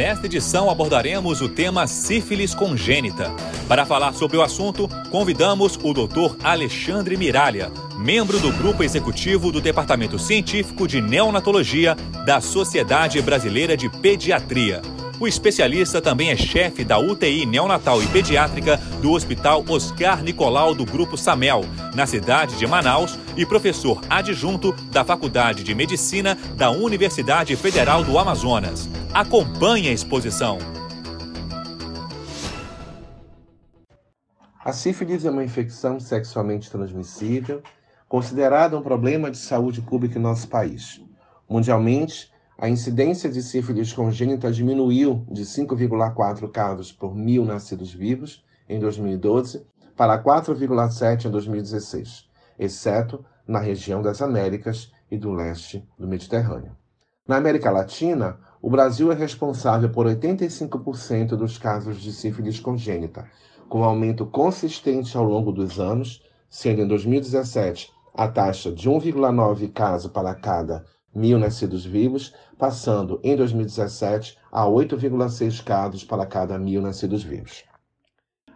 Nesta edição abordaremos o tema sífilis congênita. Para falar sobre o assunto, convidamos o Dr. Alexandre Miralha, membro do grupo executivo do Departamento Científico de Neonatologia da Sociedade Brasileira de Pediatria. O especialista também é chefe da UTI neonatal e pediátrica do Hospital Oscar Nicolau do Grupo Samel, na cidade de Manaus, e professor adjunto da Faculdade de Medicina da Universidade Federal do Amazonas. Acompanhe a exposição. A sífilis é uma infecção sexualmente transmissível, considerada um problema de saúde pública em nosso país. Mundialmente, a incidência de sífilis congênita diminuiu de 5,4 casos por mil nascidos vivos em 2012 para 4,7 em 2016, exceto na região das Américas e do leste do Mediterrâneo. Na América Latina, o Brasil é responsável por 85% dos casos de sífilis congênita, com aumento consistente ao longo dos anos, sendo em 2017 a taxa de 1,9 casos para cada mil nascidos vivos, passando em 2017 a 8,6 casos para cada mil nascidos vivos.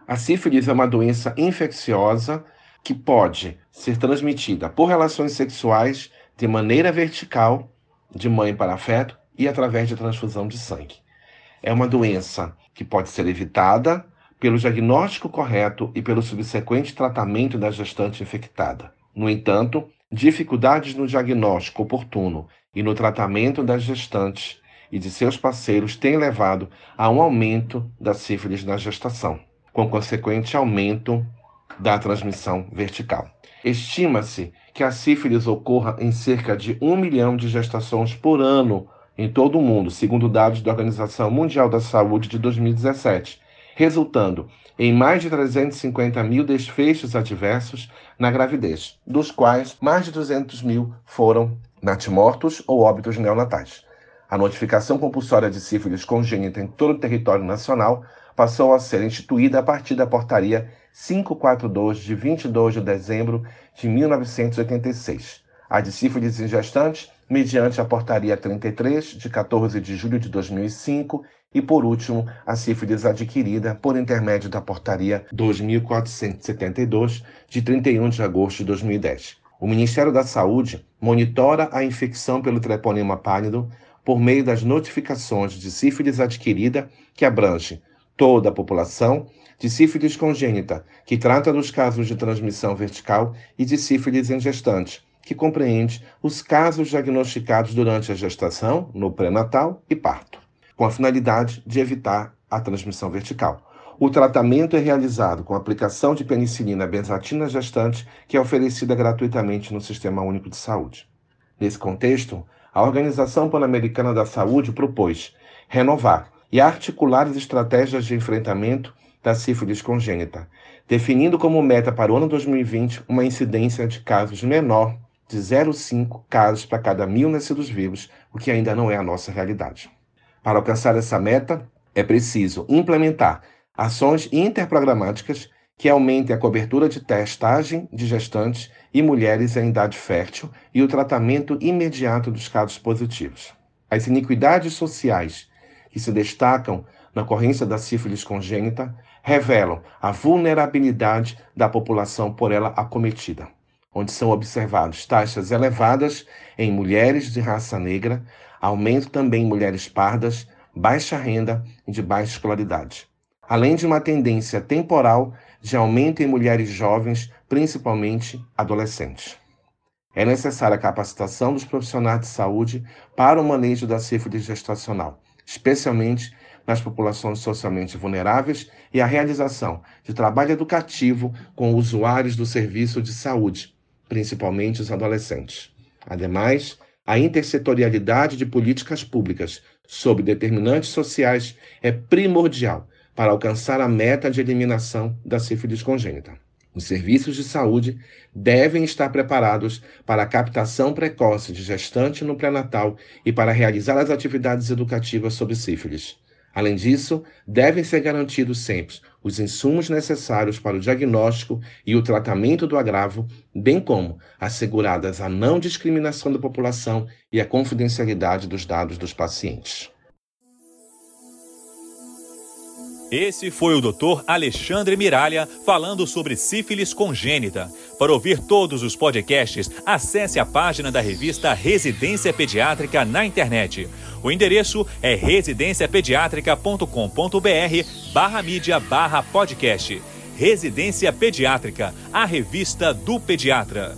A sífilis é uma doença infecciosa que pode ser transmitida por relações sexuais de maneira vertical, de mãe para feto e através de transfusão de sangue. É uma doença que pode ser evitada pelo diagnóstico correto e pelo subsequente tratamento da gestante infectada. No entanto, Dificuldades no diagnóstico oportuno e no tratamento das gestantes e de seus parceiros têm levado a um aumento da sífilis na gestação, com consequente aumento da transmissão vertical. Estima-se que a sífilis ocorra em cerca de um milhão de gestações por ano em todo o mundo, segundo dados da Organização Mundial da Saúde de 2017, resultando em mais de 350 mil desfechos adversos na gravidez, dos quais mais de 200 mil foram natimortos ou óbitos neonatais. A notificação compulsória de sífilis congênita em todo o território nacional passou a ser instituída a partir da portaria 542 de 22 de dezembro de 1986. A de sífilis em gestantes, mediante a portaria 33 de 14 de julho de 2005 e, por último, a sífilis adquirida por intermédio da Portaria 2472, de 31 de agosto de 2010. O Ministério da Saúde monitora a infecção pelo treponema pálido por meio das notificações de sífilis adquirida, que abrange toda a população, de sífilis congênita, que trata dos casos de transmissão vertical, e de sífilis em gestante, que compreende os casos diagnosticados durante a gestação, no pré-natal e parto com a finalidade de evitar a transmissão vertical. O tratamento é realizado com aplicação de penicilina benzatina gestante, que é oferecida gratuitamente no Sistema Único de Saúde. Nesse contexto, a Organização Pan-Americana da Saúde propôs renovar e articular as estratégias de enfrentamento da sífilis congênita, definindo como meta para o ano 2020 uma incidência de casos menor de 0,5 casos para cada mil nascidos vivos, o que ainda não é a nossa realidade. Para alcançar essa meta, é preciso implementar ações interprogramáticas que aumentem a cobertura de testagem de gestantes e mulheres em idade fértil e o tratamento imediato dos casos positivos. As iniquidades sociais que se destacam na ocorrência da sífilis congênita revelam a vulnerabilidade da população por ela acometida, onde são observadas taxas elevadas em mulheres de raça negra, aumento também em mulheres pardas, baixa renda e de baixa escolaridade, além de uma tendência temporal de aumento em mulheres jovens, principalmente adolescentes. É necessária a capacitação dos profissionais de saúde para o manejo da sífilis gestacional, especialmente nas populações socialmente vulneráveis e a realização de trabalho educativo com usuários do serviço de saúde, principalmente os adolescentes. Ademais, a intersetorialidade de políticas públicas sobre determinantes sociais é primordial para alcançar a meta de eliminação da sífilis congênita. Os serviços de saúde devem estar preparados para a captação precoce de gestante no pré-natal e para realizar as atividades educativas sobre sífilis. Além disso, devem ser garantidos sempre os insumos necessários para o diagnóstico e o tratamento do agravo, bem como asseguradas a não discriminação da população e a confidencialidade dos dados dos pacientes. Esse foi o Dr. Alexandre Miralha falando sobre sífilis congênita. Para ouvir todos os podcasts, acesse a página da revista Residência Pediátrica na internet. O endereço é residenciapediatrica.com.br barra mídia barra podcast. Residência Pediátrica, a revista do pediatra.